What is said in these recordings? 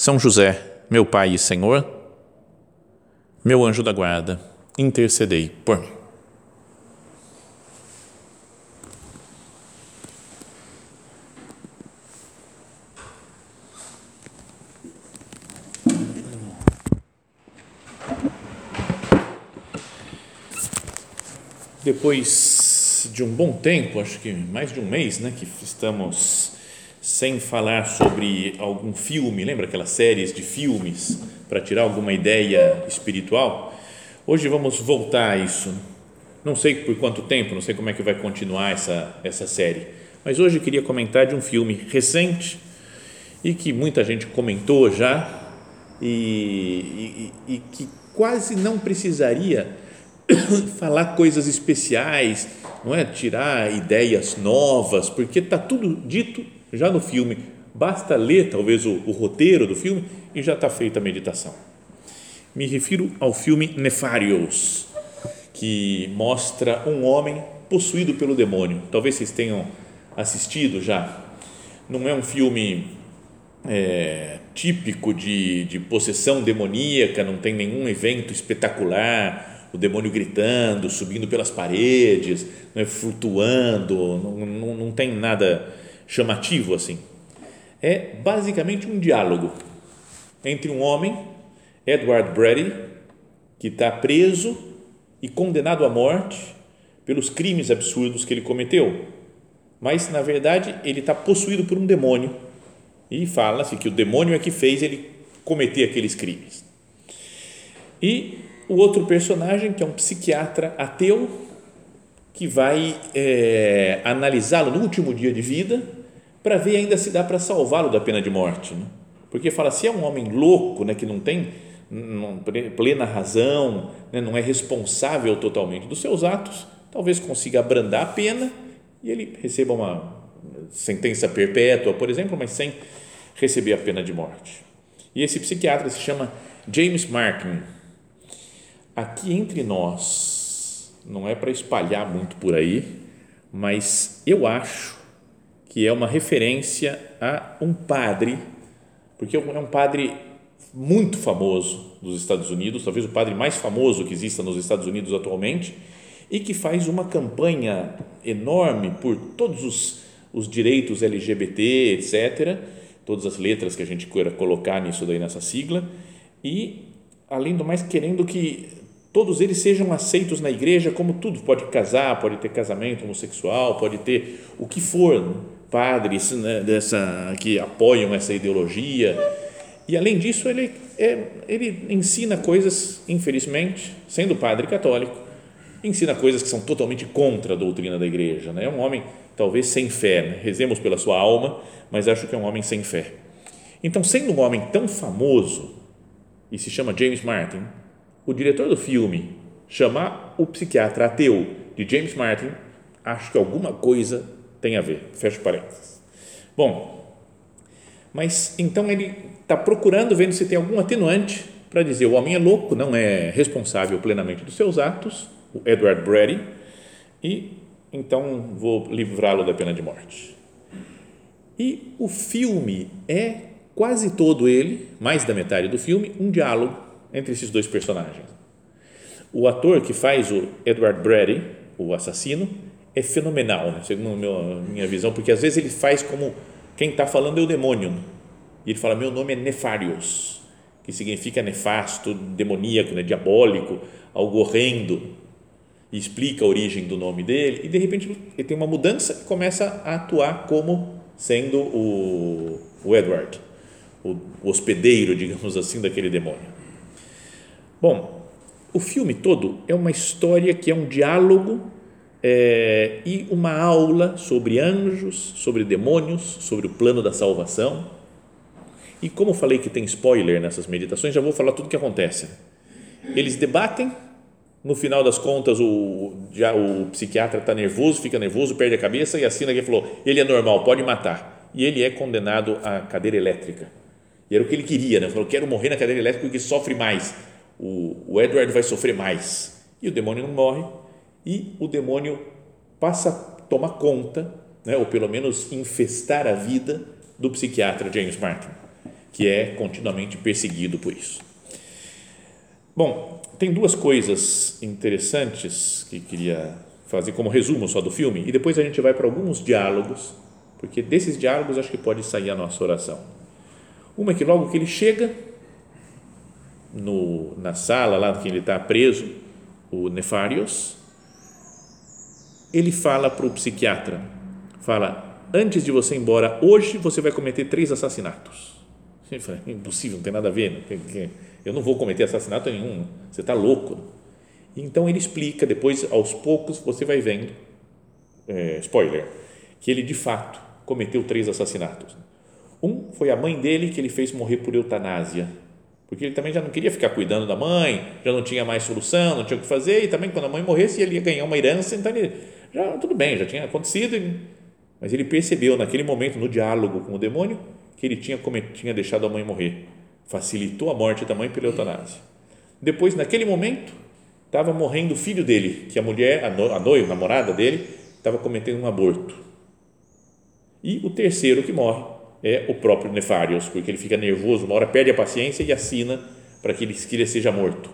são José, meu Pai e Senhor, meu anjo da guarda, intercedei por mim. Depois de um bom tempo, acho que mais de um mês, né, que estamos sem falar sobre algum filme, lembra aquelas séries de filmes para tirar alguma ideia espiritual? Hoje vamos voltar a isso. Não sei por quanto tempo, não sei como é que vai continuar essa, essa série, mas hoje eu queria comentar de um filme recente e que muita gente comentou já e, e, e que quase não precisaria falar coisas especiais, não é tirar ideias novas, porque está tudo dito já no filme, basta ler talvez o, o roteiro do filme e já está feita a meditação. Me refiro ao filme Nefarious, que mostra um homem possuído pelo demônio. Talvez vocês tenham assistido já. Não é um filme é, típico de, de possessão demoníaca, não tem nenhum evento espetacular, o demônio gritando, subindo pelas paredes, não é, flutuando, não, não, não tem nada chamativo assim. É basicamente um diálogo entre um homem, Edward Brady, que está preso e condenado à morte pelos crimes absurdos que ele cometeu. Mas, na verdade, ele está possuído por um demônio e fala-se que o demônio é que fez ele cometer aqueles crimes. E o outro personagem, que é um psiquiatra ateu, que vai é, analisá-lo no último dia de vida para ver ainda se dá para salvá-lo da pena de morte. Né? Porque fala, se é um homem louco, né, que não tem plena razão, né, não é responsável totalmente dos seus atos, talvez consiga abrandar a pena e ele receba uma sentença perpétua, por exemplo, mas sem receber a pena de morte. E esse psiquiatra se chama James Martin. Aqui entre nós, não é para espalhar muito por aí, mas eu acho que é uma referência a um padre, porque é um padre muito famoso dos Estados Unidos, talvez o padre mais famoso que exista nos Estados Unidos atualmente, e que faz uma campanha enorme por todos os, os direitos LGBT, etc., todas as letras que a gente queira colocar nisso daí nessa sigla, e além do mais querendo que todos eles sejam aceitos na igreja como tudo, pode casar, pode ter casamento homossexual, pode ter o que for? Padres né, dessa, que apoiam essa ideologia. E além disso, ele, é, ele ensina coisas, infelizmente, sendo padre católico, ensina coisas que são totalmente contra a doutrina da igreja. Né? É um homem, talvez, sem fé. Né? Rezemos pela sua alma, mas acho que é um homem sem fé. Então, sendo um homem tão famoso, e se chama James Martin, o diretor do filme chamar o psiquiatra ateu de James Martin, acho que alguma coisa tem a ver, fecho parênteses. Bom, mas então ele está procurando, vendo se tem algum atenuante para dizer o homem é louco, não é responsável plenamente dos seus atos, o Edward Brady, e então vou livrá-lo da pena de morte. E o filme é quase todo ele, mais da metade do filme, um diálogo entre esses dois personagens. O ator que faz o Edward Brady, o assassino, é fenomenal, né? segundo a minha visão, porque às vezes ele faz como quem está falando é o demônio. E ele fala: Meu nome é Nefarios, que significa nefasto, demoníaco, né? diabólico, algo horrendo. E explica a origem do nome dele. E de repente ele tem uma mudança e começa a atuar como sendo o, o Edward, o, o hospedeiro, digamos assim, daquele demônio. Bom, o filme todo é uma história que é um diálogo é, e uma aula sobre anjos, sobre demônios, sobre o plano da salvação. E como falei que tem spoiler nessas meditações, já vou falar tudo o que acontece. Eles debatem, no final das contas o, já o psiquiatra está nervoso, fica nervoso, perde a cabeça e assina que falou, ele é normal, pode matar. E ele é condenado à cadeira elétrica. E era o que ele queria, né? Falou, quero morrer na cadeira elétrica porque sofre mais. O, o Edward vai sofrer mais. E o demônio não morre. E o demônio passa a tomar conta, né? ou pelo menos infestar a vida do psiquiatra James Martin que é continuamente perseguido por isso. Bom, tem duas coisas interessantes que queria fazer como resumo só do filme e depois a gente vai para alguns diálogos, porque desses diálogos acho que pode sair a nossa oração. Uma é que logo que ele chega no, na sala lá que ele está preso, o Nefarios, ele fala para o psiquiatra, fala, antes de você ir embora, hoje você vai cometer três assassinatos. Ele fala, impossível, não tem nada a ver, eu não vou cometer assassinato nenhum, você está louco. Então ele explica, depois aos poucos você vai vendo, é, spoiler, que ele de fato cometeu três assassinatos. Um foi a mãe dele que ele fez morrer por eutanásia, porque ele também já não queria ficar cuidando da mãe, já não tinha mais solução, não tinha o que fazer, e também quando a mãe morresse ele ia ganhar uma herança, então ele, já tudo bem, já tinha acontecido, mas ele percebeu naquele momento, no diálogo com o demônio, que ele tinha, tinha deixado a mãe morrer. Facilitou a morte da mãe pela eutanásia. Depois, naquele momento, estava morrendo o filho dele, que a mulher, a noiva, a namorada dele, estava cometendo um aborto. E o terceiro que morre é o próprio Nefarios, porque ele fica nervoso, uma hora perde a paciência e assina para que ele, que ele seja morto.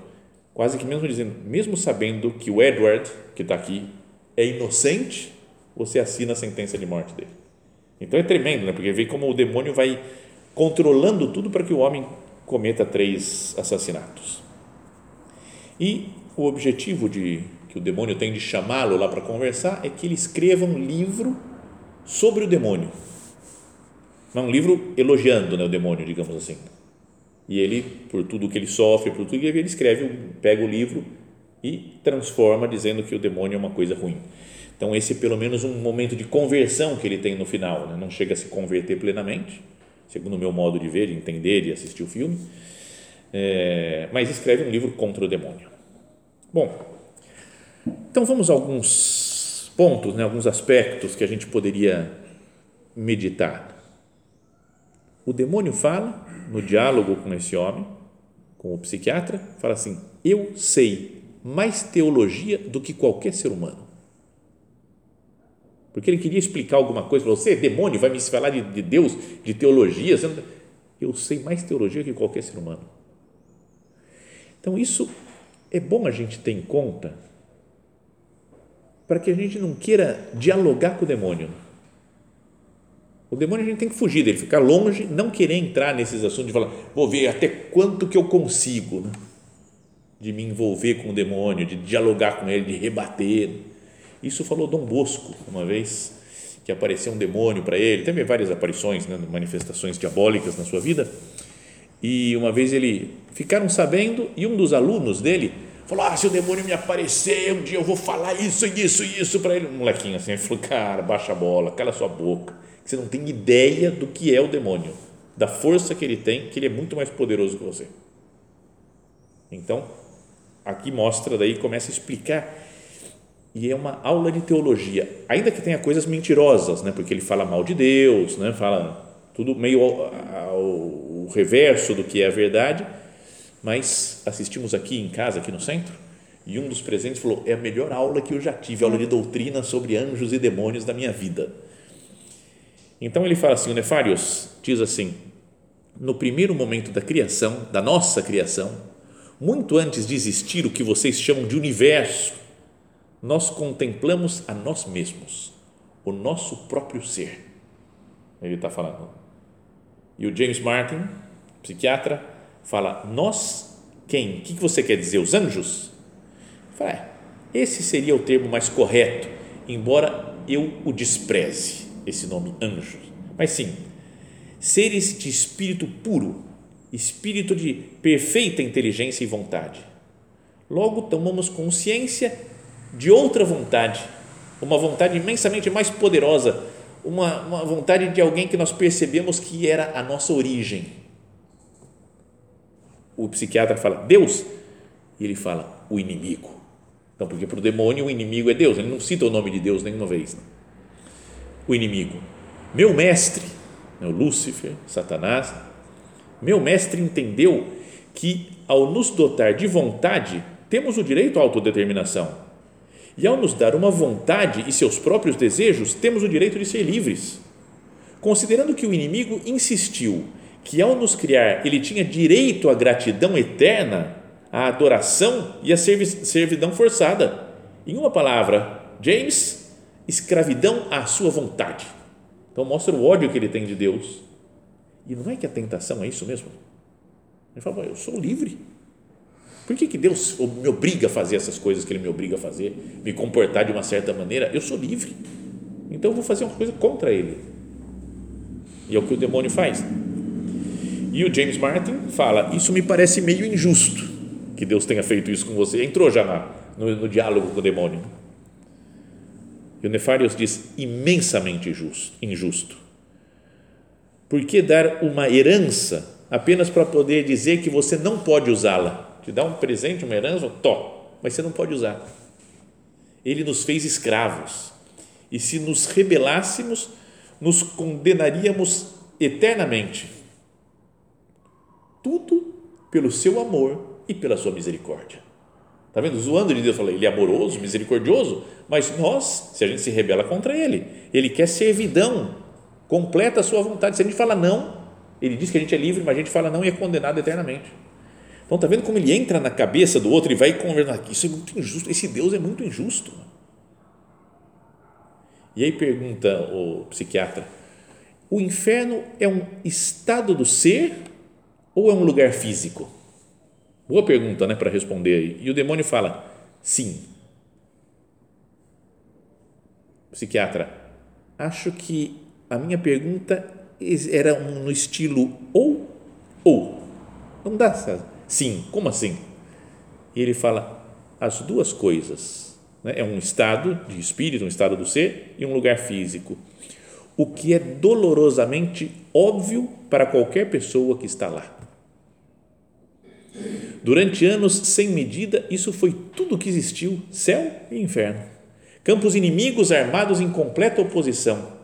Quase que mesmo dizendo, mesmo sabendo que o Edward, que está aqui, é inocente, você assina a sentença de morte dele. Então é tremendo, né? porque vê como o demônio vai controlando tudo para que o homem cometa três assassinatos. E o objetivo de, que o demônio tem de chamá-lo lá para conversar é que ele escreva um livro sobre o demônio. Não, um livro elogiando né, o demônio, digamos assim. E ele, por tudo que ele sofre, por tudo que ele escreve, pega o livro e transforma, dizendo que o demônio é uma coisa ruim. Então, esse é pelo menos um momento de conversão que ele tem no final. Né? Não chega a se converter plenamente, segundo o meu modo de ver, de entender e assistir o filme, é, mas escreve um livro contra o demônio. Bom, então vamos a alguns pontos, né, alguns aspectos que a gente poderia meditar. O demônio fala no diálogo com esse homem, com o psiquiatra, fala assim: Eu sei mais teologia do que qualquer ser humano porque ele queria explicar alguma coisa, falou, você é demônio, vai me falar de, de Deus, de teologia, eu sei mais teologia que qualquer ser humano. Então isso é bom a gente ter em conta para que a gente não queira dialogar com o demônio. O demônio a gente tem que fugir dele, ficar longe, não querer entrar nesses assuntos de falar, vou ver até quanto que eu consigo né? De me envolver com o demônio, de dialogar com ele, de rebater. Isso falou Dom Bosco uma vez, que apareceu um demônio para ele, teve várias aparições, né, manifestações diabólicas na sua vida, e uma vez ele, ficaram sabendo, e um dos alunos dele falou, ah, se o demônio me aparecer, um dia eu vou falar isso, isso e isso para ele, um molequinho assim, ele falou, cara, baixa a bola, cala sua boca, que você não tem ideia do que é o demônio, da força que ele tem, que ele é muito mais poderoso que você. Então, aqui mostra, daí começa a explicar e é uma aula de teologia, ainda que tenha coisas mentirosas, né? porque ele fala mal de Deus, né? fala tudo meio ao, ao, reverso do que é a verdade, mas assistimos aqui em casa, aqui no centro, e um dos presentes falou: é a melhor aula que eu já tive, aula de doutrina sobre anjos e demônios da minha vida. Então ele fala assim: o Nefarius diz assim, no primeiro momento da criação, da nossa criação, muito antes de existir o que vocês chamam de universo, nós contemplamos a nós mesmos, o nosso próprio ser. Ele está falando. E o James Martin, psiquiatra, fala: Nós quem? O que você quer dizer? Os anjos? Fala, é, esse seria o termo mais correto, embora eu o despreze, esse nome anjos. Mas sim, seres de espírito puro, espírito de perfeita inteligência e vontade. Logo, tomamos consciência de outra vontade, uma vontade imensamente mais poderosa, uma, uma vontade de alguém que nós percebemos que era a nossa origem, o psiquiatra fala Deus, e ele fala o inimigo. Então, porque para o demônio o inimigo é Deus, ele não cita o nome de Deus nenhuma vez. Né? O inimigo. Meu mestre, né, o Lúcifer, Satanás, meu mestre entendeu que ao nos dotar de vontade, temos o direito à autodeterminação. E ao nos dar uma vontade e seus próprios desejos, temos o direito de ser livres. Considerando que o inimigo insistiu que ao nos criar ele tinha direito à gratidão eterna, à adoração e à servidão forçada. Em uma palavra, James, escravidão à sua vontade. Então mostra o ódio que ele tem de Deus. E não é que a tentação é isso mesmo? Ele fala, eu sou livre. Por que, que Deus me obriga a fazer essas coisas que Ele me obriga a fazer, me comportar de uma certa maneira? Eu sou livre. Então eu vou fazer uma coisa contra Ele. E é o que o demônio faz. E o James Martin fala: Isso me parece meio injusto que Deus tenha feito isso com você. Entrou já na, no, no diálogo com o demônio. E o Nefarius diz: imensamente injusto. injusto. Por que dar uma herança apenas para poder dizer que você não pode usá-la? Te dá um presente, uma herança, to, mas você não pode usar. Ele nos fez escravos. E se nos rebelássemos, nos condenaríamos eternamente. Tudo pelo seu amor e pela sua misericórdia. Está vendo? Zoando de Deus, falei, ele é amoroso, misericordioso, mas nós, se a gente se rebela contra ele, ele quer servidão, completa a sua vontade. Se a gente fala não, ele diz que a gente é livre, mas a gente fala não e é condenado eternamente. Então, está vendo como ele entra na cabeça do outro e vai conversar? Isso é muito injusto, esse Deus é muito injusto. E aí pergunta o psiquiatra: o inferno é um estado do ser ou é um lugar físico? Boa pergunta, né, para responder aí. E o demônio fala: sim. Psiquiatra, acho que a minha pergunta era no estilo ou ou. Não dá, sim, como assim? E ele fala as duas coisas. Né? É um estado de espírito, um estado do ser e um lugar físico. O que é dolorosamente óbvio para qualquer pessoa que está lá. Durante anos sem medida, isso foi tudo que existiu, céu e inferno. Campos inimigos armados em completa oposição.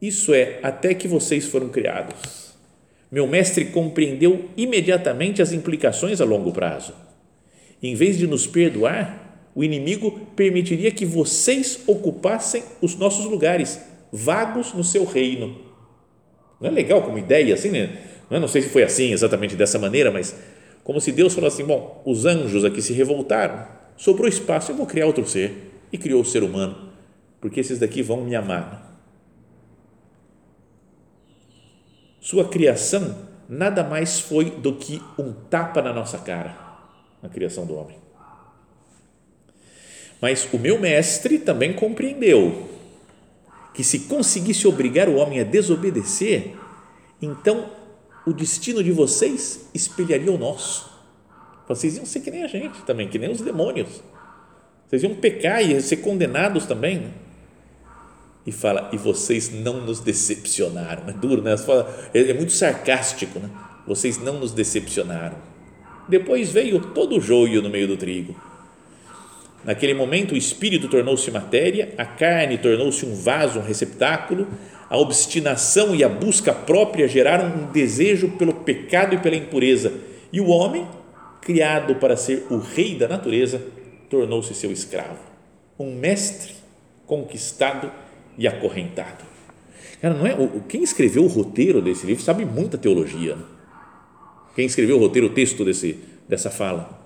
Isso é até que vocês foram criados. Meu mestre compreendeu imediatamente as implicações a longo prazo. Em vez de nos perdoar, o inimigo permitiria que vocês ocupassem os nossos lugares, vagos no seu reino. Não é legal como ideia assim, né? Não, é? sei se foi assim, exatamente dessa maneira, mas como se Deus falasse assim: bom, os anjos aqui se revoltaram, sobrou espaço, eu vou criar outro ser. E criou o ser humano, porque esses daqui vão me amar. Sua criação nada mais foi do que um tapa na nossa cara, na criação do homem. Mas o meu mestre também compreendeu que se conseguisse obrigar o homem a desobedecer, então o destino de vocês espelharia o nosso. Vocês iam ser que nem a gente também, que nem os demônios. Vocês iam pecar e ser condenados também. E fala, e vocês não nos decepcionaram. É duro, né? É, é muito sarcástico, né? Vocês não nos decepcionaram. Depois veio todo o joio no meio do trigo. Naquele momento, o espírito tornou-se matéria, a carne tornou-se um vaso, um receptáculo, a obstinação e a busca própria geraram um desejo pelo pecado e pela impureza, e o homem, criado para ser o rei da natureza, tornou-se seu escravo, um mestre conquistado e acorrentado. Cara, não é? Quem escreveu o roteiro desse livro sabe muita teologia. Né? Quem escreveu o roteiro, o texto desse, dessa fala.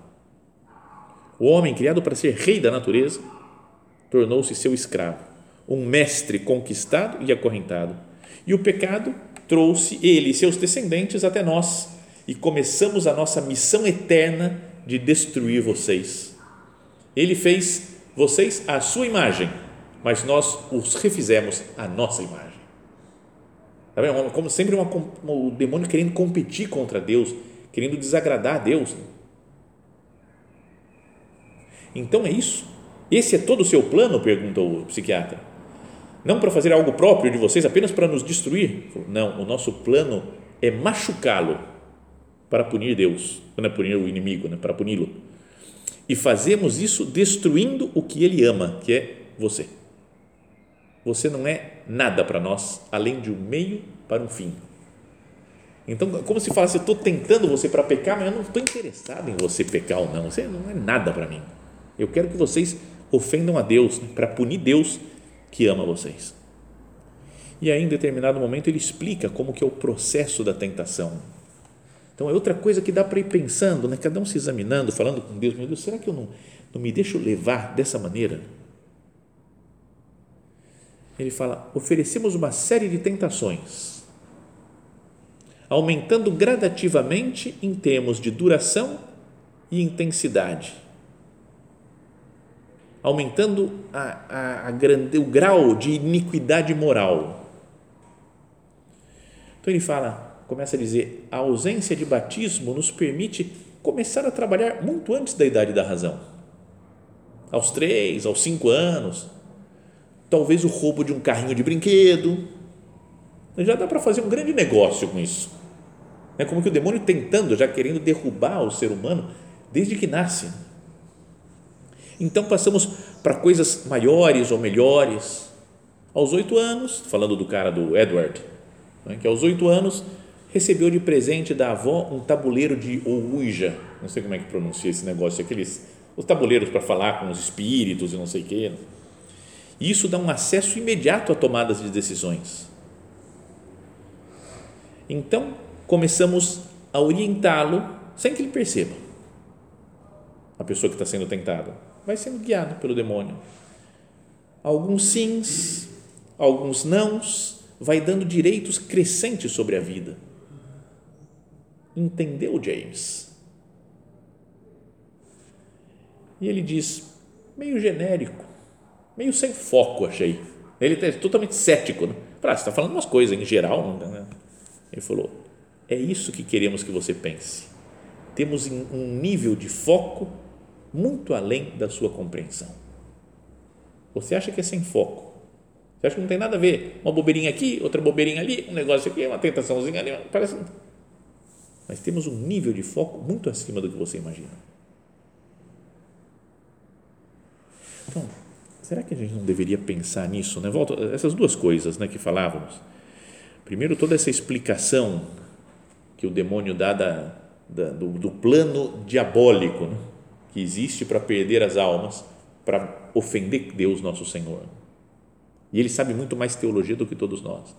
O homem criado para ser rei da natureza tornou-se seu escravo um mestre conquistado e acorrentado. E o pecado trouxe ele e seus descendentes até nós e começamos a nossa missão eterna de destruir vocês. Ele fez vocês à sua imagem, mas nós os refizemos à nossa imagem. Tá Como sempre, uma, o demônio querendo competir contra Deus, querendo desagradar a Deus. Então é isso. Esse é todo o seu plano? perguntou o psiquiatra não para fazer algo próprio de vocês, apenas para nos destruir. Não, o nosso plano é machucá-lo para punir Deus, é punir o inimigo, né? para puni-lo. E fazemos isso destruindo o que ele ama, que é você. Você não é nada para nós além de um meio para um fim. Então, como se falasse, eu estou tentando você para pecar, mas eu não estou interessado em você pecar ou não. Você não é nada para mim. Eu quero que vocês ofendam a Deus, né, para punir Deus que ama vocês. E aí, em determinado momento, ele explica como que é o processo da tentação. Então, é outra coisa que dá para ir pensando, né? cada um se examinando, falando com Deus, meu Deus, será que eu não, não me deixo levar dessa maneira? Ele fala, oferecemos uma série de tentações, aumentando gradativamente em termos de duração e intensidade aumentando a, a, a grande, o grau de iniquidade moral. Então ele fala, começa a dizer, a ausência de batismo nos permite começar a trabalhar muito antes da idade da razão. Aos três, aos cinco anos, talvez o roubo de um carrinho de brinquedo. Já dá para fazer um grande negócio com isso. É como que o demônio tentando, já querendo derrubar o ser humano desde que nasce então passamos para coisas maiores ou melhores. Aos oito anos, falando do cara do Edward, né, que aos oito anos recebeu de presente da avó um tabuleiro de Ouija, não sei como é que pronuncia esse negócio, aqueles os tabuleiros para falar com os espíritos e não sei o quê. E isso dá um acesso imediato a tomadas de decisões. Então, começamos a orientá-lo sem que ele perceba. A pessoa que está sendo tentada vai sendo guiado pelo demônio. Alguns sims, alguns nãos, vai dando direitos crescentes sobre a vida. Entendeu, James? E ele diz, meio genérico, meio sem foco, achei. Ele é totalmente cético. Né? Ah, você está falando umas coisas em geral. Né? Ele falou, é isso que queremos que você pense. Temos um nível de foco muito além da sua compreensão. Você acha que é sem foco. Você acha que não tem nada a ver. Uma bobeirinha aqui, outra bobeirinha ali, um negócio aqui, uma tentaçãozinha ali. Parece. Mas temos um nível de foco muito acima do que você imagina. Então, será que a gente não deveria pensar nisso? Né? Volta, essas duas coisas né, que falávamos. Primeiro, toda essa explicação que o demônio dá da, da do, do, plano diabólico. Né? que existe para perder as almas, para ofender Deus nosso Senhor. E ele sabe muito mais teologia do que todos nós.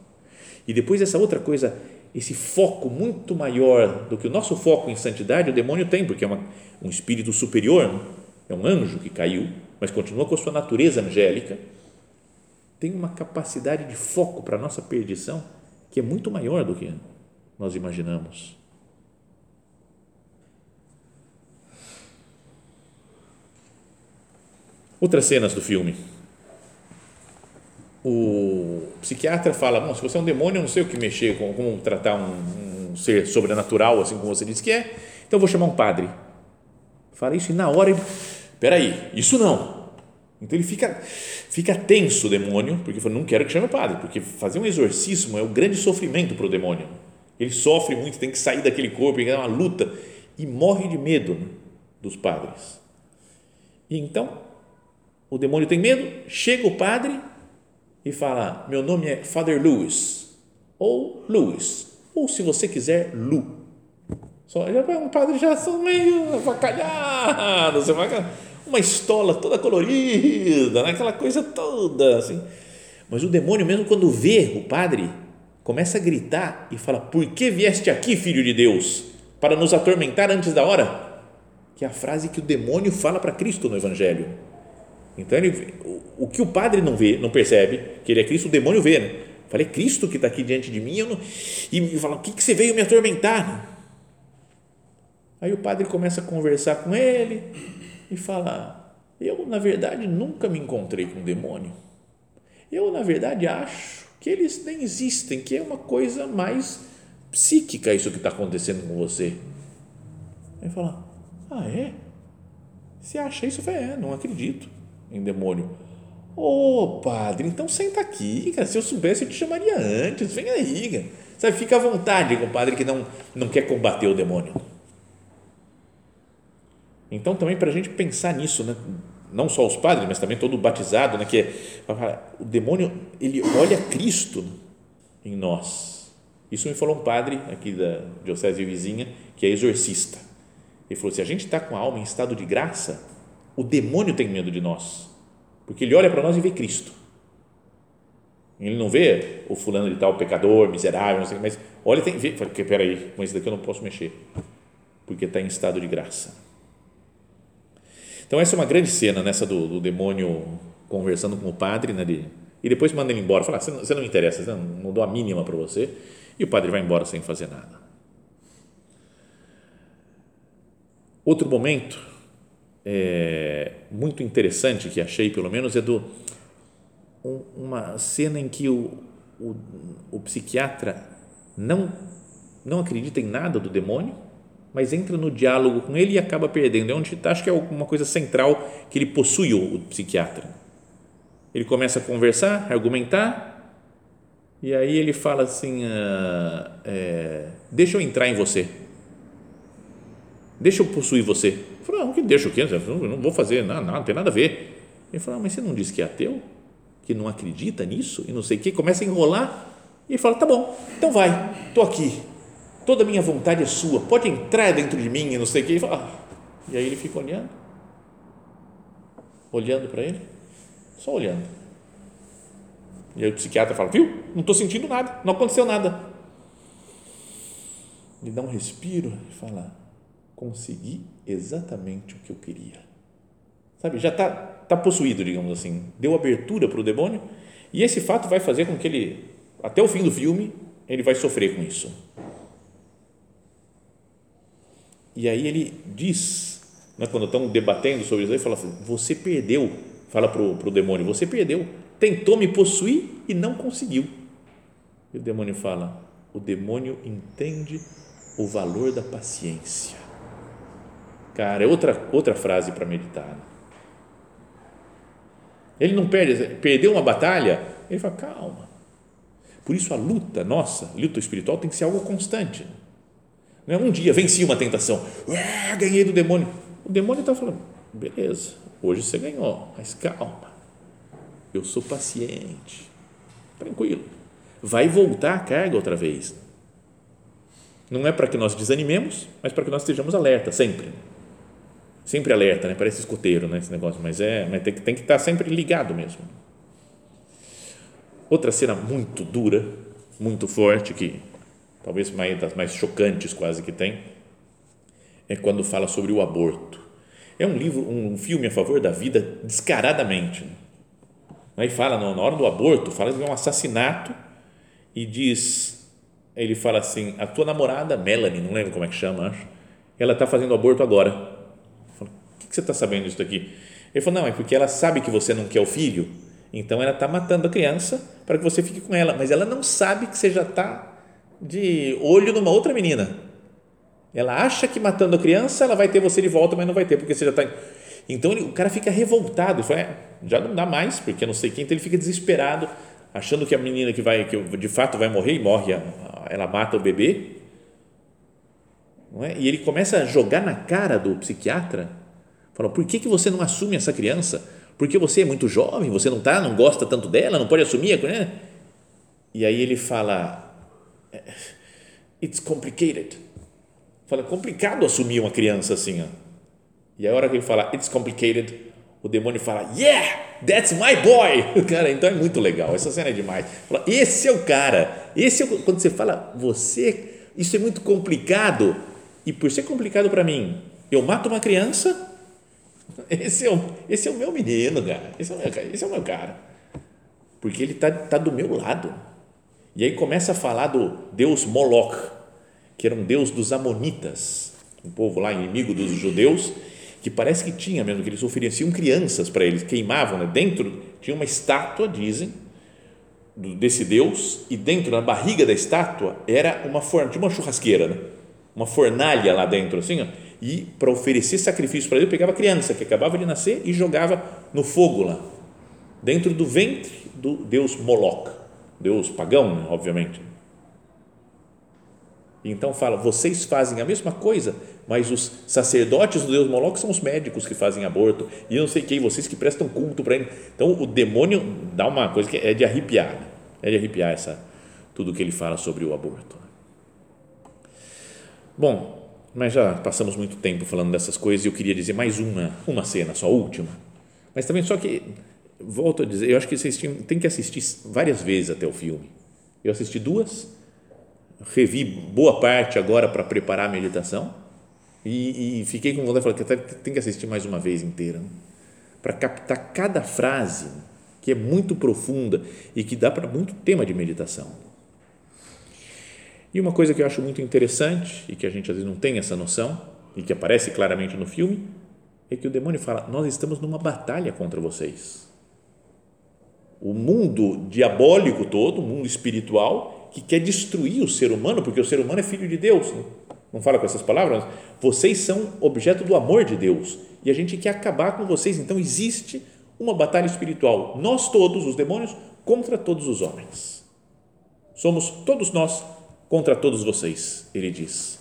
E depois essa outra coisa, esse foco muito maior do que o nosso foco em santidade, o demônio tem, porque é uma, um espírito superior, né? é um anjo que caiu, mas continua com a sua natureza angélica, tem uma capacidade de foco para a nossa perdição que é muito maior do que nós imaginamos. Outras cenas do filme. O psiquiatra fala: Bom, se você é um demônio, eu não sei o que mexer, com, como tratar um, um ser sobrenatural, assim como você disse que é, então eu vou chamar um padre. Fala isso e na hora, peraí, isso não. Então ele fica, fica tenso o demônio, porque fala, não quero que chame o padre, porque fazer um exorcismo é um grande sofrimento para o demônio. Ele sofre muito, tem que sair daquele corpo, é uma luta e morre de medo dos padres. E então o demônio tem medo, chega o padre e fala: Meu nome é Father Lewis, ou Lewis, ou se você quiser, Lu. Só, já um padre já são meio avacalhado, você vai uma estola toda colorida, né? aquela coisa toda assim. Mas o demônio, mesmo quando vê o padre, começa a gritar e fala: Por que vieste aqui, filho de Deus? Para nos atormentar antes da hora? Que é a frase que o demônio fala para Cristo no Evangelho. Então, ele, o, o, que o padre não vê, não percebe, que ele é Cristo, o demônio vê, né? Falei, Cristo que está aqui diante de mim, não, e fala, o que, que você veio me atormentar? Aí o padre começa a conversar com ele e fala, eu, na verdade, nunca me encontrei com um demônio. Eu, na verdade, acho que eles nem existem, que é uma coisa mais psíquica isso que está acontecendo com você. Aí fala, ah, é? Você acha isso? Falei, é, não acredito em demônio. Ô oh, padre, então senta aqui, cara. Se eu soubesse, eu te chamaria antes. Vem aí, cara. Sabe, fica à vontade com o padre que não, não quer combater o demônio. Então, também para a gente pensar nisso, né? não só os padres, mas também todo batizado, né? que é, o demônio ele olha Cristo em nós. Isso me falou um padre aqui da diocese vizinha, que é exorcista. Ele falou: se a gente está com a alma em estado de graça, o demônio tem medo de nós, porque ele olha para nós e vê Cristo. Ele não vê o fulano de tal pecador, miserável, não sei, mas olha, tem, vê, fala, peraí, com esse daqui eu não posso mexer, porque está em estado de graça. Então, essa é uma grande cena nessa do, do demônio conversando com o padre, né, de, e depois manda ele embora, fala, você não, você não me interessa, não, não dou a mínima para você, e o padre vai embora sem fazer nada. Outro momento é, muito interessante que achei, pelo menos, é do um, uma cena em que o, o, o psiquiatra não não acredita em nada do demônio, mas entra no diálogo com ele e acaba perdendo. É onde acho que é uma coisa central que ele possui o, psiquiatra. Ele começa a conversar, argumentar, e aí ele fala assim: ah, é, deixa eu entrar em você, deixa eu possuir você. Falou, não, que deixa o quê? Não vou fazer, não, não, não tem nada a ver. Ele falou, mas você não disse que é ateu? Que não acredita nisso? E não sei o que, começa a enrolar. E ele fala, tá bom, então vai, estou aqui. Toda a minha vontade é sua, pode entrar dentro de mim e não sei o que. E, ah. e aí ele fica olhando, olhando para ele, só olhando. E aí o psiquiatra fala, viu? Não estou sentindo nada, não aconteceu nada. Ele dá um respiro e fala, consegui exatamente o que eu queria. Sabe, já está tá possuído, digamos assim. Deu abertura para o demônio e esse fato vai fazer com que ele, até o fim do filme, ele vai sofrer com isso. E aí ele diz, né, quando estão debatendo sobre isso, ele fala assim, você perdeu, fala para o demônio, você perdeu, tentou me possuir e não conseguiu. E o demônio fala, o demônio entende o valor da paciência. Cara, é outra, outra frase para meditar. Ele não perde, perdeu uma batalha, ele fala, calma. Por isso a luta nossa, luta espiritual, tem que ser algo constante. É um dia, venci uma tentação, ah, ganhei do demônio. O demônio está falando, beleza, hoje você ganhou, mas calma. Eu sou paciente, tranquilo. Vai voltar a carga outra vez. Não é para que nós desanimemos, mas para que nós estejamos alerta sempre sempre alerta, né? Parece escoteiro, né? Esse negócio, mas é, mas tem que, tem que estar sempre ligado mesmo. Outra cena muito dura, muito forte, que talvez mais das mais chocantes quase que tem, é quando fala sobre o aborto. É um livro, um filme a favor da vida descaradamente. Aí fala na hora do aborto, fala de um assassinato e diz, ele fala assim, a tua namorada Melanie, não lembro como é que chama, acho, ela está fazendo aborto agora que você está sabendo disso aqui? Ele falou, não, é porque ela sabe que você não quer o filho, então ela está matando a criança para que você fique com ela, mas ela não sabe que você já está de olho numa outra menina. Ela acha que matando a criança ela vai ter você de volta, mas não vai ter, porque você já está. Então ele, o cara fica revoltado, ele fala, é, já não dá mais, porque não sei quem, então ele fica desesperado, achando que a menina que vai, que de fato vai morrer e morre, ela mata o bebê. Não é? E ele começa a jogar na cara do psiquiatra Falou, por que, que você não assume essa criança? Porque você é muito jovem, você não tá, não gosta tanto dela, não pode assumir, né? E aí ele fala, it's complicated. Fala, complicado assumir uma criança assim, ó. E a hora que ele fala, it's complicated, o demônio fala, yeah, that's my boy. Cara, então é muito legal, essa cena é demais. Fala, esse é o cara, esse é o, quando você fala, você, isso é muito complicado, e por ser complicado para mim, eu mato uma criança esse é o, esse é o meu menino, cara. Esse é o meu, esse é o meu cara. Porque ele está tá do meu lado. E aí começa a falar do Deus Moloch, que era um deus dos Amonitas, um povo lá inimigo dos judeus, que parece que tinha mesmo, que eles ofereciam crianças para eles, queimavam, né? dentro tinha uma estátua, dizem, desse deus, e dentro, na barriga da estátua, era uma, tinha uma churrasqueira, né? uma fornalha lá dentro, assim, ó, e para oferecer sacrifício para Deus, pegava a criança que acabava de nascer e jogava no fogo lá, dentro do ventre do deus Moloch, deus pagão, né, obviamente. Então fala, vocês fazem a mesma coisa, mas os sacerdotes do deus Moloch são os médicos que fazem aborto e não sei quem, vocês que prestam culto para ele. Então o demônio dá uma coisa que é de arrepiar, né? é de arrepiar essa tudo que ele fala sobre o aborto. Bom, mas já passamos muito tempo falando dessas coisas e eu queria dizer mais uma, uma cena, só última. Mas também só que volto a dizer, eu acho que vocês têm que assistir várias vezes até o filme. Eu assisti duas revi boa parte agora para preparar a meditação e, e, fiquei com vontade de falar que tem que assistir mais uma vez inteira né? para captar cada frase que é muito profunda e que dá para muito tema de meditação. E uma coisa que eu acho muito interessante e que a gente às vezes não tem essa noção e que aparece claramente no filme é que o demônio fala: Nós estamos numa batalha contra vocês. O mundo diabólico todo, o mundo espiritual, que quer destruir o ser humano, porque o ser humano é filho de Deus. Né? Não fala com essas palavras? Vocês são objeto do amor de Deus e a gente quer acabar com vocês. Então existe uma batalha espiritual. Nós todos, os demônios, contra todos os homens. Somos todos nós contra todos vocês, ele diz.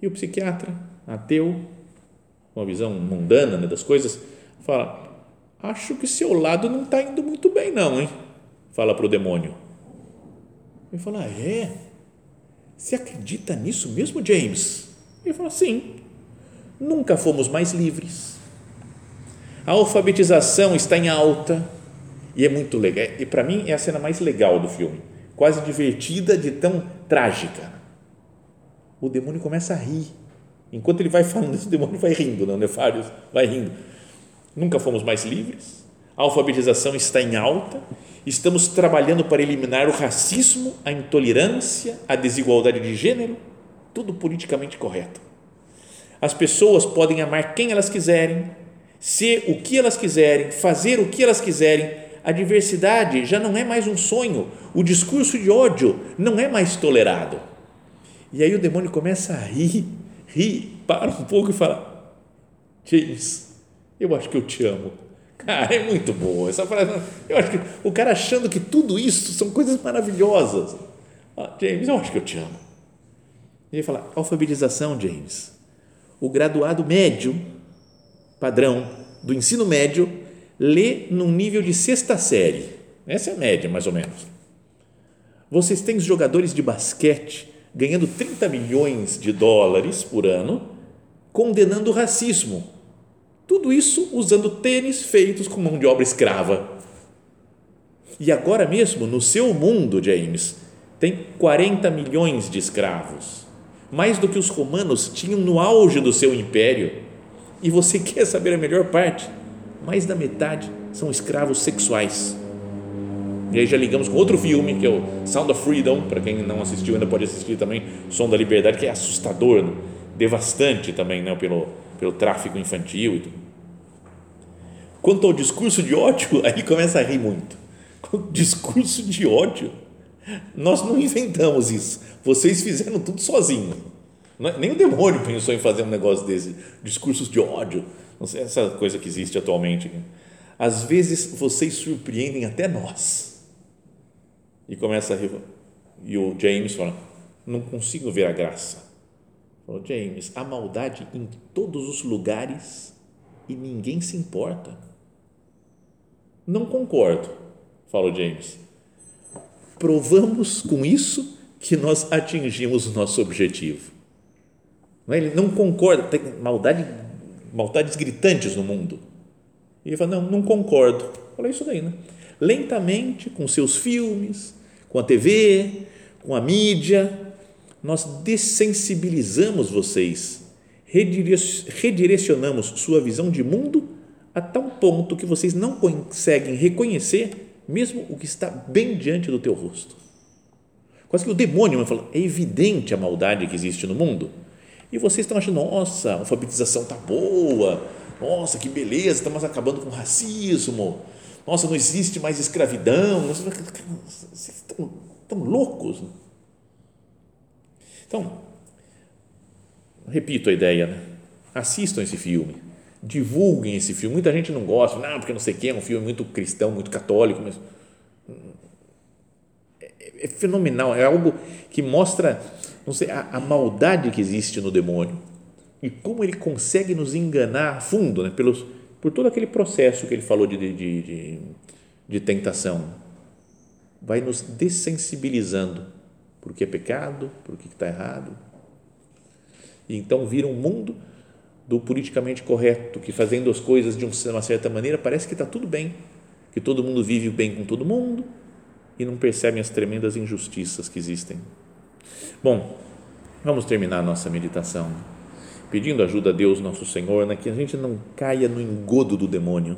E o psiquiatra, ateu, uma visão mundana né, das coisas, fala: Acho que seu lado não está indo muito bem, não, hein? Fala para o demônio ele falou: ah, é? Você acredita nisso mesmo, James? Ele falou: sim. Nunca fomos mais livres. A alfabetização está em alta e é muito legal. E para mim é a cena mais legal do filme, quase divertida de tão trágica. O demônio começa a rir. Enquanto ele vai falando isso, o demônio vai rindo, não, Nefários vai rindo. Nunca fomos mais livres. A alfabetização está em alta estamos trabalhando para eliminar o racismo, a intolerância, a desigualdade de gênero, tudo politicamente correto. As pessoas podem amar quem elas quiserem, ser o que elas quiserem, fazer o que elas quiserem. A diversidade já não é mais um sonho, o discurso de ódio não é mais tolerado. E aí o demônio começa a rir, rir, para um pouco e fala: James, eu acho que eu te amo ah, é muito boa essa frase. Eu acho que o cara achando que tudo isso são coisas maravilhosas. Ah, James, eu acho que eu te amo. Ele fala, alfabetização, James. O graduado médio, padrão do ensino médio, lê num nível de sexta série. Essa é a média, mais ou menos. Vocês têm jogadores de basquete ganhando 30 milhões de dólares por ano, condenando o racismo tudo isso usando tênis feitos com mão de obra escrava. E agora mesmo, no seu mundo, James, tem 40 milhões de escravos, mais do que os romanos tinham no auge do seu império. E você quer saber a melhor parte? Mais da metade são escravos sexuais. E aí já ligamos com outro filme, que é o Sound of Freedom, para quem não assistiu ainda pode assistir também, Som da Liberdade, que é assustador, devastante também né? pelo, pelo tráfico infantil e tudo. Quanto ao discurso de ódio, aí começa a rir muito. Discurso de ódio? Nós não inventamos isso. Vocês fizeram tudo sozinhos. É, nem o demônio pensou em fazer um negócio desse. Discursos de ódio. Sei, essa coisa que existe atualmente. Às vezes vocês surpreendem até nós. E começa a rir. E o James fala: Não consigo ver a graça Falou, James, há maldade em todos os lugares e ninguém se importa. Não concordo, falou James. Provamos com isso que nós atingimos o nosso objetivo. Ele não concorda, tem maldade, maldades gritantes no mundo. E ele fala, não, não concordo. Falei isso daí, né? Lentamente, com seus filmes, com a TV, com a mídia, nós dessensibilizamos vocês, redirecionamos sua visão de mundo a tal ponto que vocês não conseguem reconhecer mesmo o que está bem diante do teu rosto. Quase que o demônio fala, é evidente a maldade que existe no mundo. E vocês estão achando, nossa, a alfabetização está boa, nossa, que beleza, estamos acabando com o racismo, nossa, não existe mais escravidão, vocês estão, estão loucos. Então, repito a ideia, né? assistam esse filme, divulguem esse filme. Muita gente não gosta, não, porque não sei quem, é um filme muito cristão, muito católico, mas é, é fenomenal, é algo que mostra não sei, a, a, maldade que existe no demônio e como ele consegue nos enganar a fundo, né, pelos, por todo aquele processo que ele falou de, de, de, de tentação. Vai nos dessensibilizando por que é pecado, por que está errado. E então vira um mundo do politicamente correto, que fazendo as coisas de uma certa maneira parece que está tudo bem, que todo mundo vive bem com todo mundo e não percebem as tremendas injustiças que existem. Bom, vamos terminar a nossa meditação pedindo ajuda a Deus, nosso Senhor, né, que a gente não caia no engodo do demônio,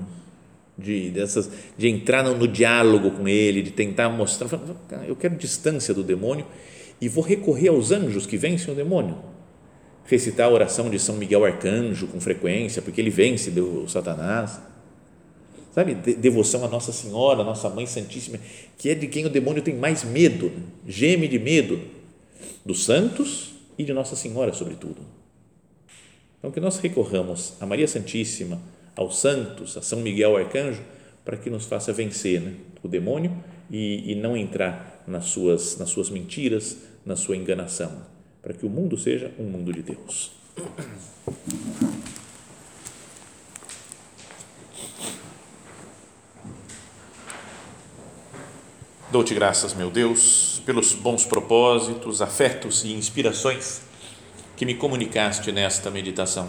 de, dessas, de entrar no, no diálogo com ele, de tentar mostrar, eu quero distância do demônio e vou recorrer aos anjos que vencem o demônio recitar a oração de São Miguel Arcanjo com frequência, porque ele vence o Satanás. Sabe, devoção a Nossa Senhora, Nossa Mãe Santíssima, que é de quem o demônio tem mais medo, né? geme de medo, dos santos e de Nossa Senhora, sobretudo. Então, que nós recorramos a Maria Santíssima, aos santos, a São Miguel Arcanjo, para que nos faça vencer né, o demônio e, e não entrar nas suas, nas suas mentiras, na sua enganação para que o mundo seja um mundo de Deus. Dou-te graças, meu Deus, pelos bons propósitos, afetos e inspirações que me comunicaste nesta meditação.